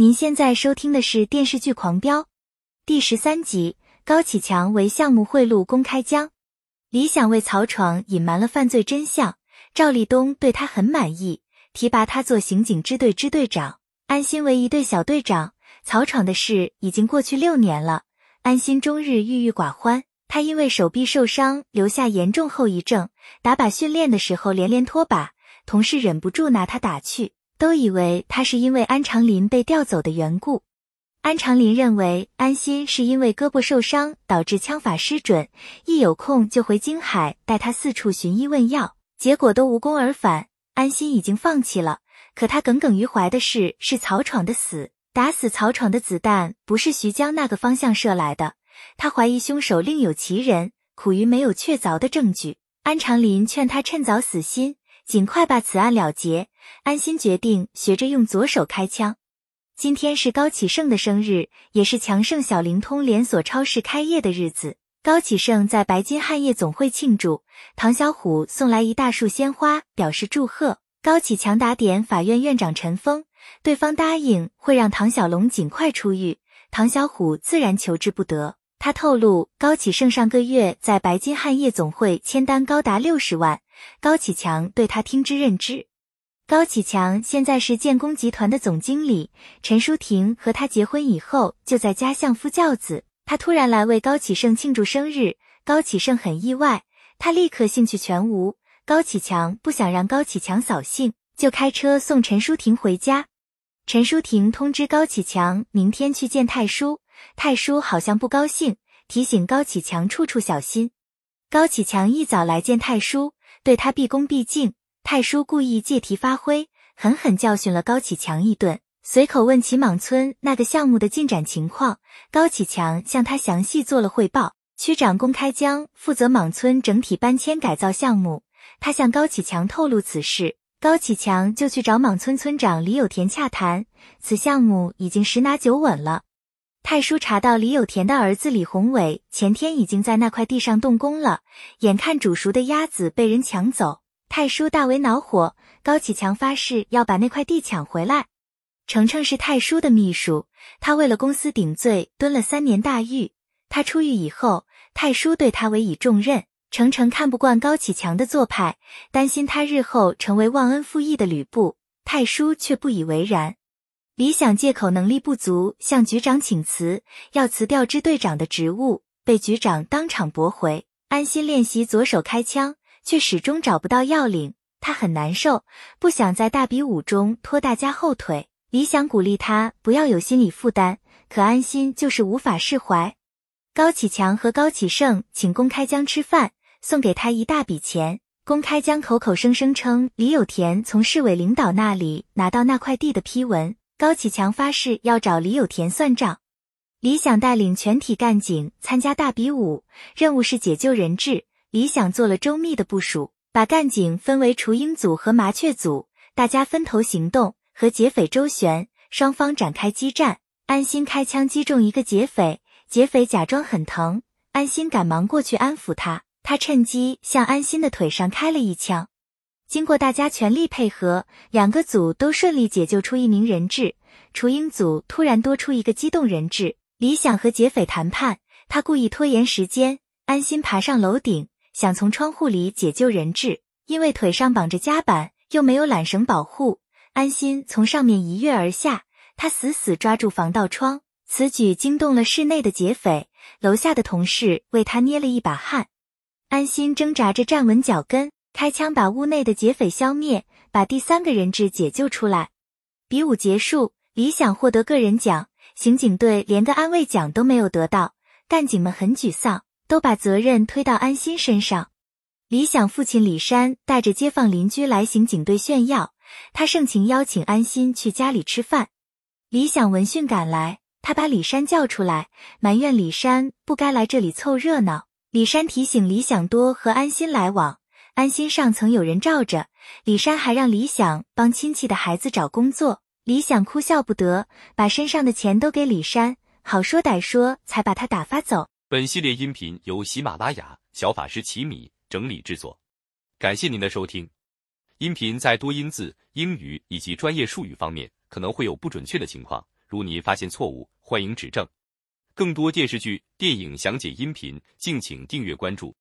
您现在收听的是电视剧《狂飙》第十三集，高启强为项目贿赂公开江，李想为曹闯隐瞒了犯罪真相，赵立东对他很满意，提拔他做刑警支队支队长，安心为一队小队长。曹闯的事已经过去六年了，安心终日郁郁寡欢。他因为手臂受伤，留下严重后遗症，打靶训练的时候连连脱靶，同事忍不住拿他打趣。都以为他是因为安长林被调走的缘故。安长林认为安心是因为胳膊受伤导致枪法失准，一有空就回京海带他四处寻医问药，结果都无功而返。安心已经放弃了，可他耿耿于怀的事是曹闯的死。打死曹闯的子弹不是徐江那个方向射来的，他怀疑凶手另有其人，苦于没有确凿的证据。安长林劝他趁早死心。尽快把此案了结。安心决定学着用左手开枪。今天是高启盛的生日，也是强盛小灵通连锁超市开业的日子。高启盛在白金汉业总会庆祝，唐小虎送来一大束鲜花表示祝贺。高启强打点法院院长陈峰，对方答应会让唐小龙尽快出狱，唐小虎自然求之不得。他透露，高启盛上个月在白金汉夜总会签单高达六十万。高启强对他听之任之。高启强现在是建工集团的总经理。陈淑婷和他结婚以后，就在家相夫教子。他突然来为高启盛庆祝生日，高启盛很意外，他立刻兴趣全无。高启强不想让高启强扫兴，就开车送陈淑婷回家。陈淑婷通知高启强明天去见太叔，太叔好像不高兴，提醒高启强处处小心。高启强一早来见太叔。对他毕恭毕敬，太叔故意借题发挥，狠狠教训了高启强一顿，随口问起莽村那个项目的进展情况。高启强向他详细做了汇报。区长龚开江负责莽村整体搬迁改造项目，他向高启强透露此事，高启强就去找莽村村长李有田洽谈。此项目已经十拿九稳了。太叔查到李有田的儿子李宏伟前天已经在那块地上动工了，眼看煮熟的鸭子被人抢走，太叔大为恼火。高启强发誓要把那块地抢回来。程程是太叔的秘书，他为了公司顶罪蹲了三年大狱。他出狱以后，太叔对他委以重任。程程看不惯高启强的做派，担心他日后成为忘恩负义的吕布。太叔却不以为然。李想借口能力不足向局长请辞，要辞掉支队长的职务，被局长当场驳回。安心练习左手开枪，却始终找不到要领，他很难受，不想在大比武中拖大家后腿。李想鼓励他不要有心理负担，可安心就是无法释怀。高启强和高启盛请公开江吃饭，送给他一大笔钱。公开江口口声声称李有田从市委领导那里拿到那块地的批文。高启强发誓要找李有田算账。李想带领全体干警参加大比武，任务是解救人质。李想做了周密的部署，把干警分为雏鹰组和麻雀组，大家分头行动，和劫匪周旋，双方展开激战。安心开枪击中一个劫匪，劫匪假装很疼，安心赶忙过去安抚他，他趁机向安心的腿上开了一枪。经过大家全力配合，两个组都顺利解救出一名人质。雏鹰组突然多出一个机动人质，李想和劫匪谈判，他故意拖延时间。安心爬上楼顶，想从窗户里解救人质，因为腿上绑着夹板，又没有缆绳保护，安心从上面一跃而下。他死死抓住防盗窗，此举惊动了室内的劫匪，楼下的同事为他捏了一把汗。安心挣扎着站稳脚跟。开枪把屋内的劫匪消灭，把第三个人质解救出来。比武结束，李想获得个人奖，刑警队连个安慰奖都没有得到，干警们很沮丧，都把责任推到安心身上。李想父亲李山带着街坊邻居来刑警队炫耀，他盛情邀请安心去家里吃饭。李想闻讯赶来，他把李山叫出来，埋怨李山不该来这里凑热闹。李山提醒李想多和安心来往。安心上层有人罩着，李山还让李想帮亲戚的孩子找工作。李想哭笑不得，把身上的钱都给李山，好说歹说才把他打发走。本系列音频由喜马拉雅小法师奇米整理制作，感谢您的收听。音频在多音字、英语以及专业术语方面可能会有不准确的情况。如您发现错误，欢迎指正。更多电视剧、电影详解音频，敬请订阅关注。